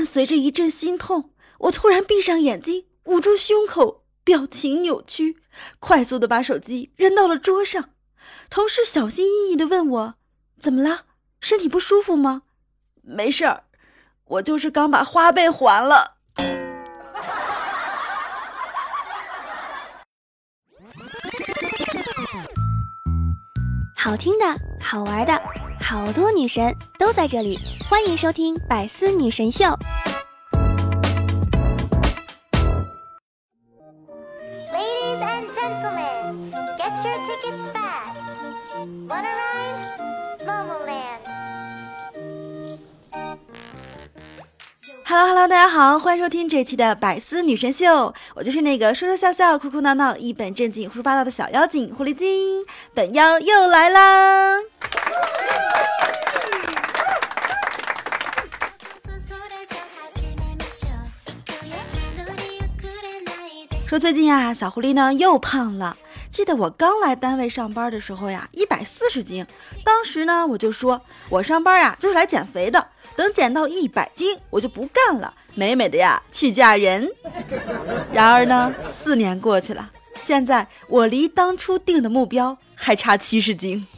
伴随着一阵心痛，我突然闭上眼睛，捂住胸口，表情扭曲，快速的把手机扔到了桌上。同事小心翼翼的问我：“怎么了？身体不舒服吗？”“没事儿，我就是刚把花呗还了。” 好听的，好玩的，好多女神都在这里，欢迎收听《百思女神秀》。Ladies and gentlemen, get your tickets fast. Wanna ride? Momoland. Hello Hello，大家好，欢迎收听这期的百思女神秀，我就是那个说说笑笑、哭哭闹闹、一本正经、胡说八道的小妖精狐狸精，等妖又来啦！说最近啊，小狐狸呢又胖了。记得我刚来单位上班的时候呀，一百四十斤，当时呢我就说，我上班呀就是来减肥的。等减到一百斤，我就不干了，美美的呀去嫁人。然而呢，四年过去了，现在我离当初定的目标还差七十斤。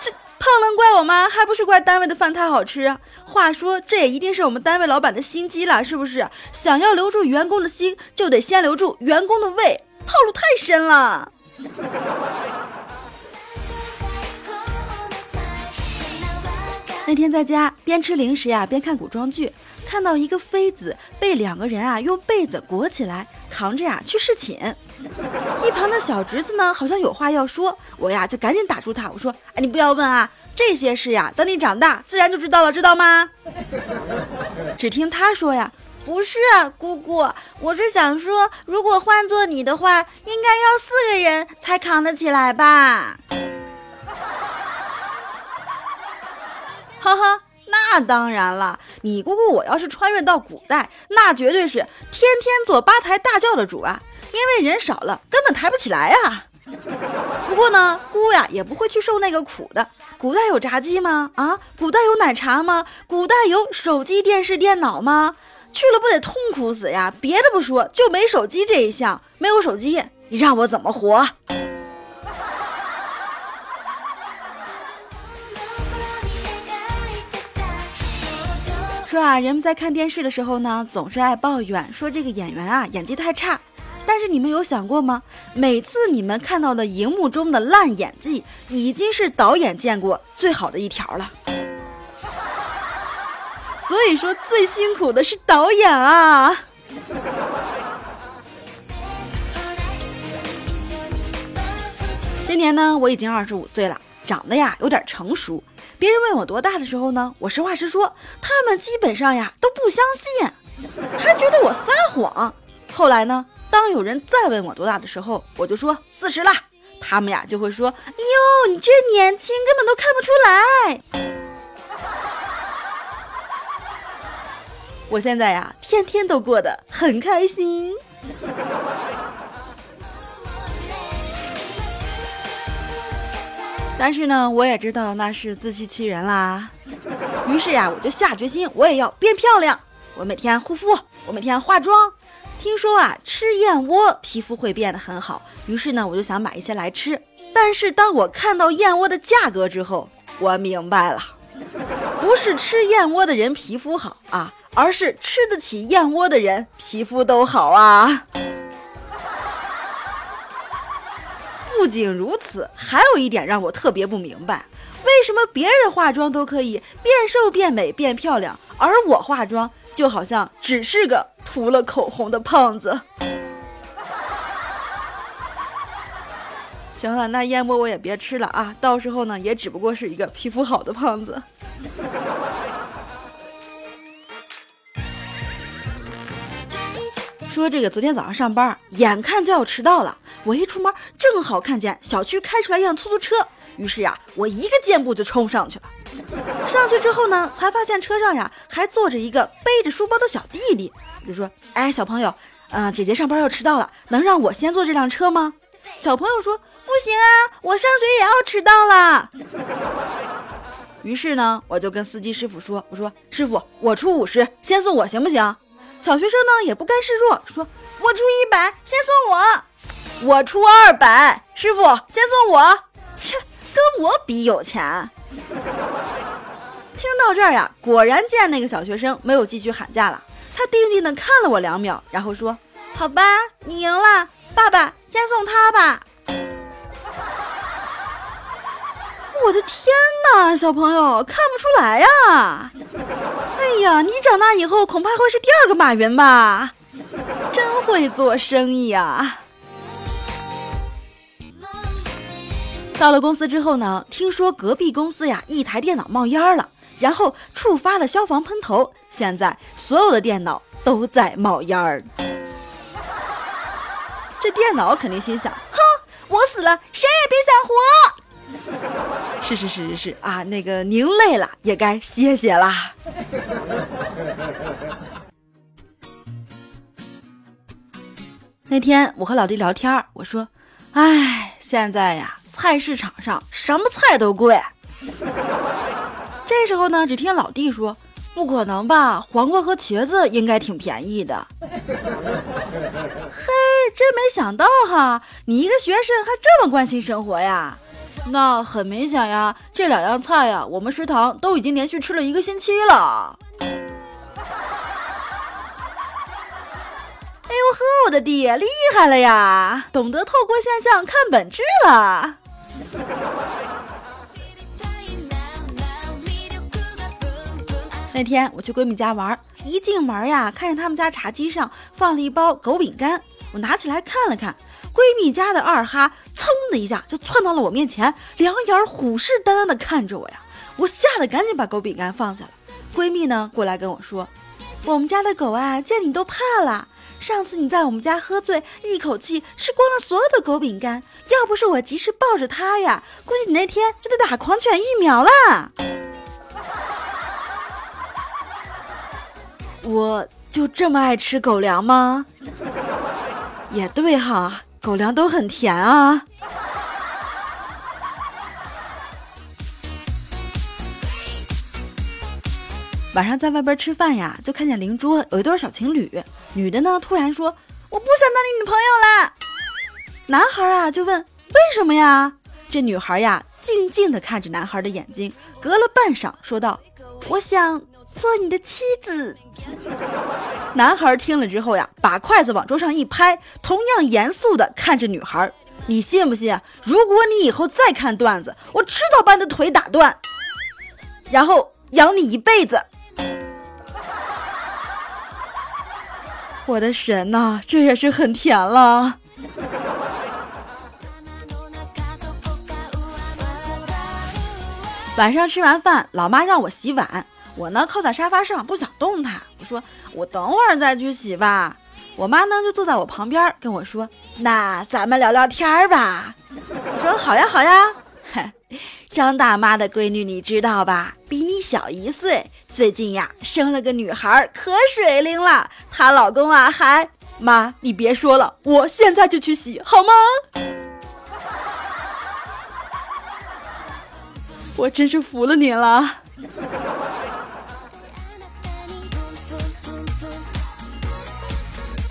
这胖能怪我吗？还不是怪单位的饭太好吃。话说，这也一定是我们单位老板的心机了，是不是？想要留住员工的心，就得先留住员工的胃，套路太深了。那天在家边吃零食呀边看古装剧，看到一个妃子被两个人啊用被子裹起来扛着呀去侍寝，一旁的小侄子呢好像有话要说，我呀就赶紧打住他，我说：“哎，你不要问啊，这些事呀，等你长大自然就知道了，知道吗？” 只听他说呀：“不是姑姑，我是想说，如果换做你的话，应该要四个人才扛得起来吧。”哈哈，那当然了。你姑姑我要是穿越到古代，那绝对是天天做八抬大轿的主啊！因为人少了，根本抬不起来呀。不过呢，姑呀也不会去受那个苦的。古代有炸鸡吗？啊，古代有奶茶吗？古代有手机、电视、电脑吗？去了不得痛苦死呀！别的不说，就没手机这一项，没有手机，你让我怎么活？说啊，人们在看电视的时候呢，总是爱抱怨说这个演员啊演技太差。但是你们有想过吗？每次你们看到的荧幕中的烂演技，已经是导演见过最好的一条了。所以说，最辛苦的是导演啊。今年呢，我已经二十五岁了，长得呀有点成熟。别人问我多大的时候呢，我实话实说，他们基本上呀都不相信，还觉得我撒谎。后来呢，当有人再问我多大的时候，我就说四十了，他们呀就会说：“哎呦，你这年轻，根本都看不出来。”我现在呀，天天都过得很开心。但是呢，我也知道那是自欺欺人啦。于是呀，我就下决心，我也要变漂亮。我每天护肤，我每天化妆。听说啊，吃燕窝皮肤会变得很好。于是呢，我就想买一些来吃。但是当我看到燕窝的价格之后，我明白了，不是吃燕窝的人皮肤好啊，而是吃得起燕窝的人皮肤都好啊。不仅如此，还有一点让我特别不明白，为什么别人化妆都可以变瘦、变美、变漂亮，而我化妆就好像只是个涂了口红的胖子。行了，那燕窝我也别吃了啊，到时候呢也只不过是一个皮肤好的胖子。说这个昨天早上上班，眼看就要迟到了。我一出门，正好看见小区开出来一辆出租车，于是呀，我一个箭步就冲上去了。上去之后呢，才发现车上呀还坐着一个背着书包的小弟弟，就说：“哎，小朋友，嗯，姐姐上班要迟到了，能让我先坐这辆车吗？”小朋友说：“不行啊，我上学也要迟到了。”于是呢，我就跟司机师傅说：“我说师傅，我出五十，先送我行不行？”小学生呢也不甘示弱，说：“我出一百，先送我。我出二百，师傅先送我。切，跟我比有钱。” 听到这儿呀，果然见那个小学生没有继续喊价了，他定定的看了我两秒，然后说：“好吧，你赢了，爸爸先送他吧。”我的天哪，小朋友看不出来呀！哎呀，你长大以后恐怕会是第二个马云吧？真会做生意啊！到了公司之后呢，听说隔壁公司呀一台电脑冒烟了，然后触发了消防喷头，现在所有的电脑都在冒烟儿。这电脑肯定心想：哼，我死了，谁也别想活！是是是是是啊，那个您累了也该歇歇啦。那天我和老弟聊天，我说：“哎，现在呀，菜市场上什么菜都贵。”这时候呢，只听老弟说：“不可能吧，黄瓜和茄子应该挺便宜的。”嘿，真没想到哈，你一个学生还这么关心生活呀？那很明显呀，这两样菜呀，我们食堂都已经连续吃了一个星期了。哎呦呵，我的弟厉害了呀，懂得透过现象看本质了。那天我去闺蜜家玩，一进门呀，看见他们家茶几上放了一包狗饼干，我拿起来看了看。闺蜜家的二哈噌的一下就窜到了我面前，两眼虎视眈眈的看着我呀！我吓得赶紧把狗饼干放下了。闺蜜呢过来跟我说：“我们家的狗啊，见你都怕了。上次你在我们家喝醉，一口气吃光了所有的狗饼干，要不是我及时抱着它呀，估计你那天就得打狂犬疫苗啦。”我就这么爱吃狗粮吗？也对哈。狗粮都很甜啊！晚上在外边吃饭呀，就看见邻桌有一对小情侣，女的呢突然说：“我不想当你女朋友了。”男孩啊就问：“为什么呀？”这女孩呀静静的看着男孩的眼睛，隔了半晌说道：“我想。”做你的妻子。男孩听了之后呀，把筷子往桌上一拍，同样严肃的看着女孩：“你信不信？如果你以后再看段子，我迟早把你的腿打断，然后养你一辈子。”我的神呐，这也是很甜了。晚上吃完饭，老妈让我洗碗。我呢靠在沙发上不想动弹，我说我等会儿再去洗吧。我妈呢就坐在我旁边跟我说：“那咱们聊聊天吧。”我说：“好呀好呀。”张大妈的闺女你知道吧？比你小一岁，最近呀生了个女孩，可水灵了。她老公啊还……妈你别说了，我现在就去洗好吗？我真是服了你了。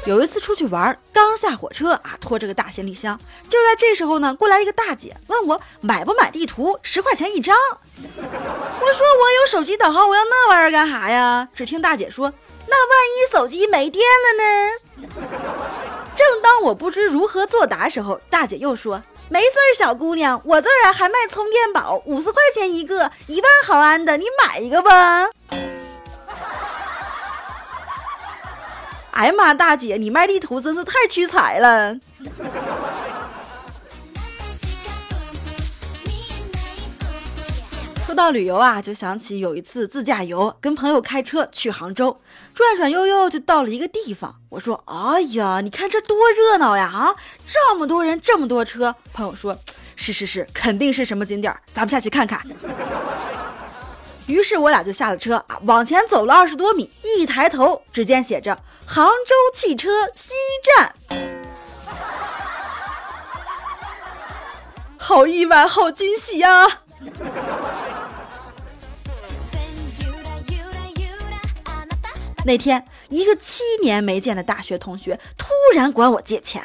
有一次出去玩，刚下火车啊，拖着个大行李箱。就在这时候呢，过来一个大姐问我买不买地图，十块钱一张。我说我有手机导航，我要那玩意儿干啥呀？只听大姐说：“那万一手机没电了呢？”正当我不知如何作答时候，大姐又说：“没事儿，小姑娘，我这儿啊还卖充电宝，五十块钱一个，一万毫安的，你买一个吧。”哎呀妈，大姐，你卖地图真是太屈才了。说到旅游啊，就想起有一次自驾游，跟朋友开车去杭州，转转悠悠就到了一个地方。我说：“哎呀，你看这多热闹呀！啊，这么多人，这么多车。”朋友说：“ 是是是，肯定是什么景点，咱们下去看看。”于是我俩就下了车啊，往前走了二十多米，一抬头，只见写着“杭州汽车西站。好意外好惊喜呀那天一个七年没见的大学同学突然管我借钱。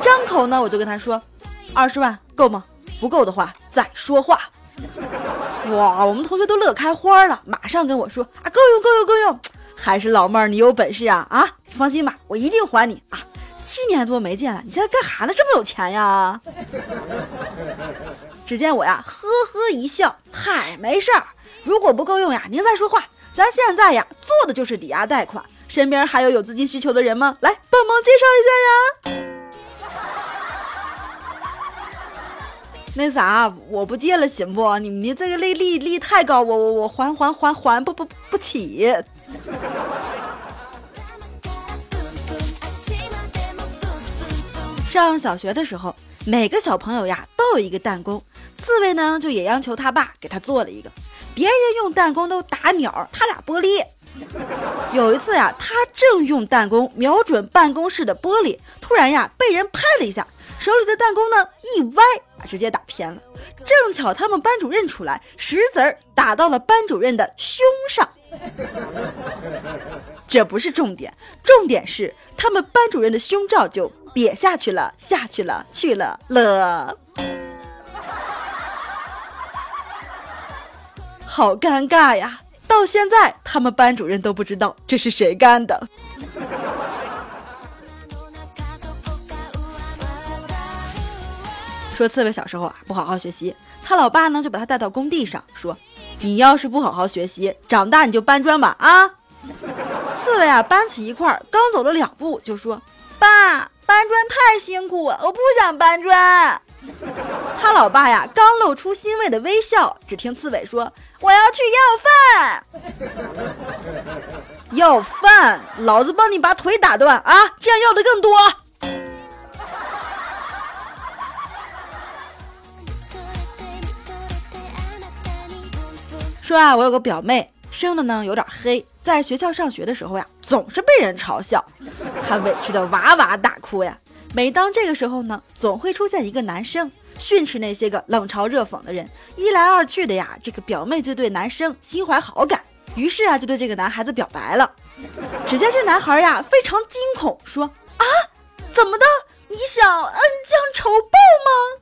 张口呢我就跟他说二十万够吗？不够的话再说话。哇我们同学都乐开花了马上跟我说啊够用够用够用。还是老妹儿你有本事啊！啊，放心吧，我一定还你啊！七年多没见了，你现在干啥呢？这么有钱呀？” 只见我呀，呵呵一笑：“嗨，没事儿，如果不够用呀，您再说话。”咱现在呀，做的就是抵押贷款，身边还有有资金需求的人吗？来帮忙介绍一下呀。那啥，我不借了，行不？你你这个利利利太高，我我我还还还还不不不起。上小学的时候，每个小朋友呀都有一个弹弓，刺猬呢就也央求他爸给他做了一个。别人用弹弓都打鸟，他俩玻璃。有一次呀，他正用弹弓瞄准办公室的玻璃，突然呀被人拍了一下，手里的弹弓呢一歪，直接打偏了。正巧他们班主任出来，石子儿打到了班主任的胸上。这不是重点，重点是他们班主任的胸罩就瘪下去了，下去了，去了了。好尴尬呀！到现在，他们班主任都不知道这是谁干的。说刺猬小时候啊，不好好学习，他老爸呢就把他带到工地上，说：“你要是不好好学习，长大你就搬砖吧！”啊，刺猬啊搬起一块，刚走了两步就说：“爸，搬砖太辛苦，我不想搬砖。”他老爸呀，刚露出欣慰的。微笑，只听刺猬说：“我要去要饭，要饭，老子帮你把腿打断啊！这样要的。更多。”说啊，我有个表妹，生的呢有点黑，在学校上学的时候呀，总是被人嘲笑，她委屈的哇哇大哭呀。每当这个时候呢，总会出现一个男生训斥那些个冷嘲热讽的人。一来二去的呀，这个表妹就对男生心怀好感，于是啊，就对这个男孩子表白了。只见这男孩呀，非常惊恐，说：“啊，怎么的？你想恩将仇报吗？”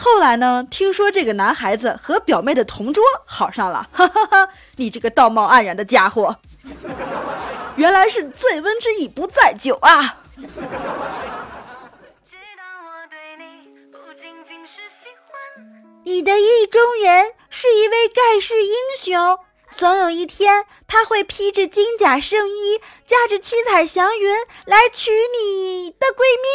后来呢，听说这个男孩子和表妹的同桌好上了，哈哈哈！你这个道貌岸然的家伙！原来是醉翁之意不在酒啊！你的意中人是一位盖世英雄，总有一天他会披着金甲圣衣，驾着七彩祥云来娶你的闺蜜。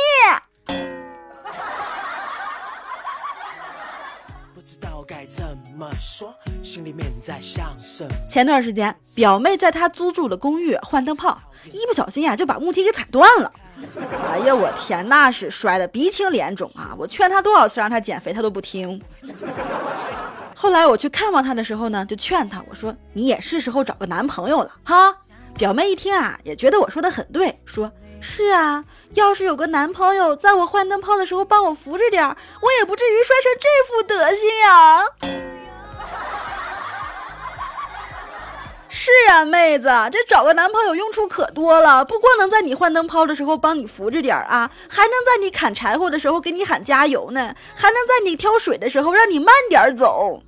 么说。心里面在想什么？前段时间，表妹在她租住的公寓换灯泡，一不小心呀就把木梯给踩断了。哎呀，我天，那是摔得鼻青脸肿啊！我劝她多少次让她减肥，她都不听。后来我去看望她的时候呢，就劝她我说：“你也是时候找个男朋友了哈。”表妹一听啊，也觉得我说的很对，说是啊，要是有个男朋友在我换灯泡的时候帮我扶着点我也不至于摔成这副德行呀。是啊，妹子，这找个男朋友用处可多了，不光能在你换灯泡的时候帮你扶着点啊，还能在你砍柴火的时候给你喊加油呢，还能在你挑水的时候让你慢点走。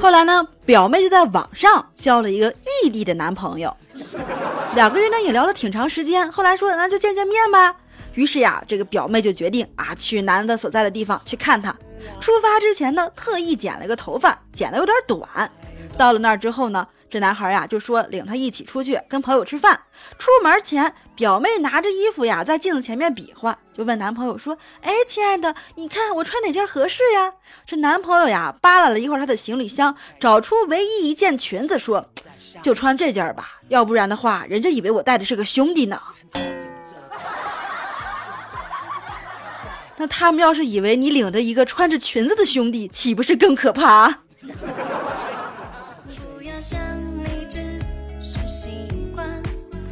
后来呢，表妹就在网上交了一个异地的男朋友，两个人呢也聊了挺长时间，后来说那就见见面吧。于是呀，这个表妹就决定啊，去男的所在的地方去看他。出发之前呢，特意剪了个头发，剪的有点短。到了那儿之后呢，这男孩呀就说领他一起出去跟朋友吃饭。出门前，表妹拿着衣服呀，在镜子前面比划，就问男朋友说：“哎，亲爱的，你看我穿哪件合适呀？”这男朋友呀，扒拉了一会儿他的行李箱，找出唯一一件裙子，说：“就穿这件吧，要不然的话，人家以为我带的是个兄弟呢。”那他们要是以为你领着一个穿着裙子的兄弟，岂不是更可怕？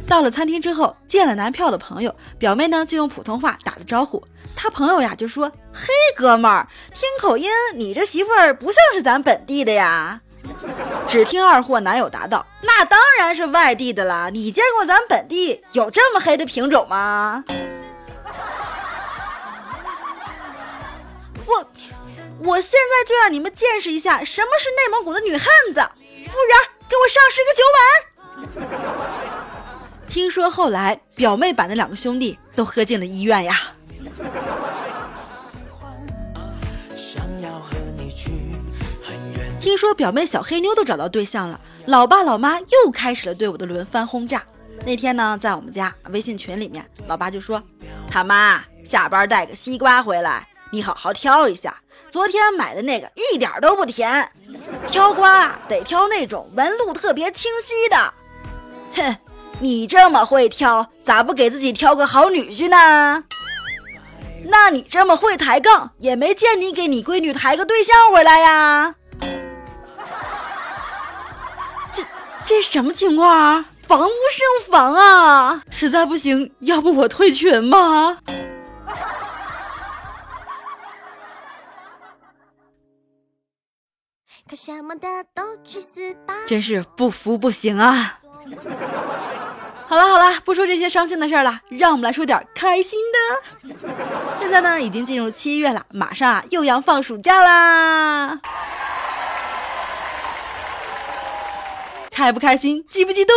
到了餐厅之后，见了男票的朋友，表妹呢就用普通话打了招呼。他朋友呀就说：“嘿，哥们儿，听口音，你这媳妇儿不像是咱本地的呀。”只听二货男友答道：“那当然是外地的啦！你见过咱本地有这么黑的品种吗？”我，我现在就让你们见识一下什么是内蒙古的女汉子！服务员，给我上十个酒碗。听说后来表妹把那两个兄弟都喝进了医院呀。听说表妹小黑妞都找到对象了，老爸老妈又开始了对我的轮番轰炸。那天呢，在我们家微信群里面，老爸就说：“他妈下班带个西瓜回来，你好好挑一下。昨天买的那个一点都不甜，挑瓜得挑那种纹路特别清晰的。”哼。你这么会挑，咋不给自己挑个好女婿呢？那你这么会抬杠，也没见你给你闺女抬个对象回来呀？这这什么情况啊？防不胜防啊！实在不行，要不我退群吧？真是不服不行啊！好了好了，不说这些伤心的事儿了，让我们来说点开心的。现在呢，已经进入七月了，马上啊又要放暑假啦，开不开心，激不激动？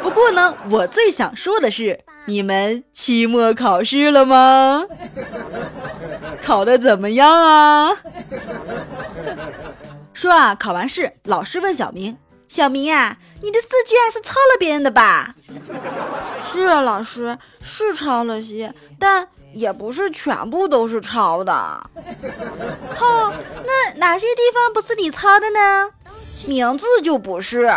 不过呢，我最想说的是，你们期末考试了吗？考的怎么样啊？说啊，考完试，老师问小明：“小明呀。”你的试卷是抄了别人的吧？是啊，老师是抄了些，但也不是全部都是抄的。哦，那哪些地方不是你抄的呢？名字就不是。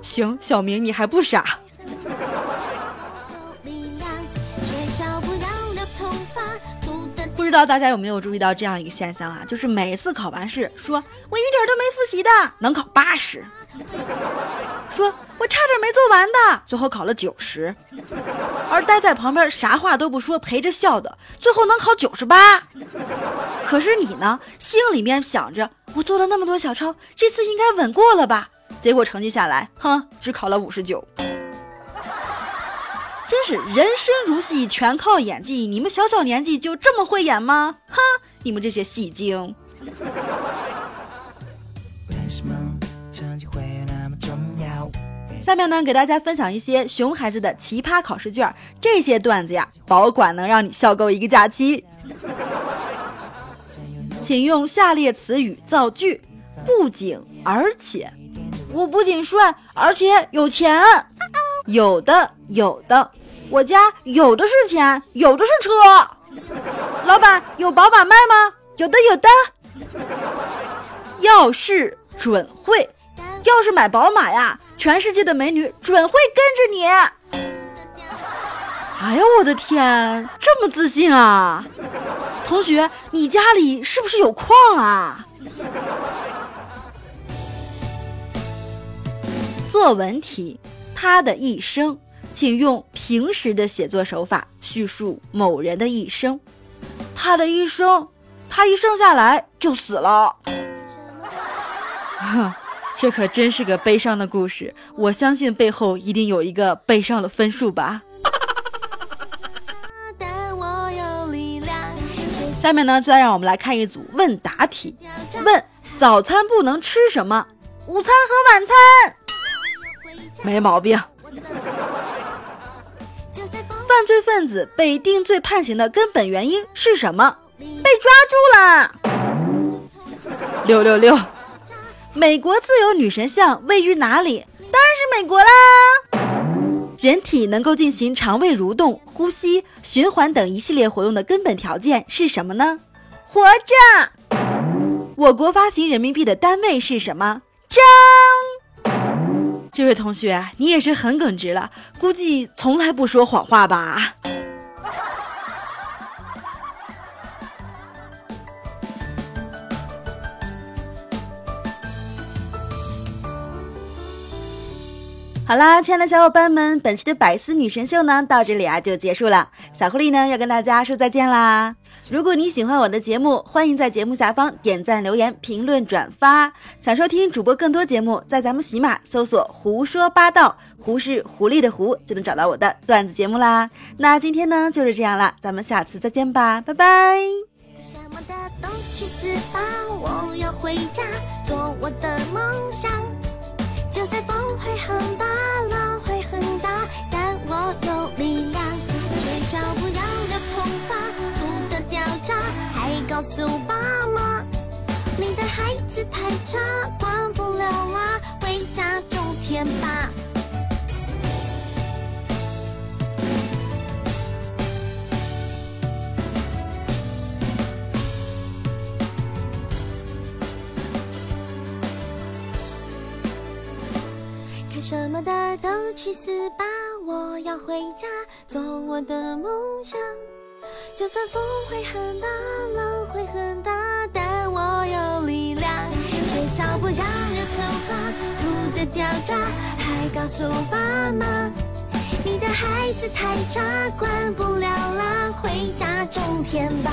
行，小明你还不傻。不知道大家有没有注意到这样一个现象啊？就是每次考完试，说我一点都没复习的，能考八十；说我差点没做完的，最后考了九十；而待在旁边啥话都不说陪着笑的，最后能考九十八。可是你呢，心里面想着我做了那么多小抄，这次应该稳过了吧？结果成绩下来，哼，只考了五十九。是人生如戏，全靠演技。你们小小年纪就这么会演吗？哼，你们这些戏精！下面呢，给大家分享一些熊孩子的奇葩考试卷。这些段子呀，保管能让你笑够一个假期。请用下列词语造句：不仅，而且，我不仅帅，而且有钱。有的，有的，我家有的是钱，有的是车。老板有宝马卖吗？有的，有的。要是准会，要是买宝马呀，全世界的美女准会跟着你。哎呀，我的天，这么自信啊！同学，你家里是不是有矿啊？作文题。他的一生，请用平时的写作手法叙述某人的一生。他的一生，他一生下来就死了。这可真是个悲伤的故事。我相信背后一定有一个悲伤的分数吧。下面呢，再让我们来看一组问答题。问：早餐不能吃什么？午餐和晚餐。没毛病。犯罪分子被定罪判刑的根本原因是什么？被抓住了。六六六。美国自由女神像位于哪里？当然是美国啦。人体能够进行肠胃蠕动、呼吸、循环等一系列活动的根本条件是什么呢？活着。我国发行人民币的单位是什么？张。这位同学，你也是很耿直了，估计从来不说谎话吧？好啦，亲爱的小伙伴们，本期的百思女神秀呢，到这里啊就结束了。小狐狸呢要跟大家说再见啦。如果你喜欢我的节目，欢迎在节目下方点赞、留言、评论、转发。想收听主播更多节目，在咱们喜马搜索“胡说八道”，胡是狐狸的狐，就能找到我的段子节目啦。那今天呢就是这样啦，咱们下次再见吧，拜拜。诉爸妈，你的孩子太差，管不了啦，回家种田吧。看什么的都去死吧！我要回家做我的梦想。就算风会很大，浪会很大，但我有力量。学校不让留头发，土的掉渣，还告诉爸妈，你的孩子太差，管不了啦，回家种田吧。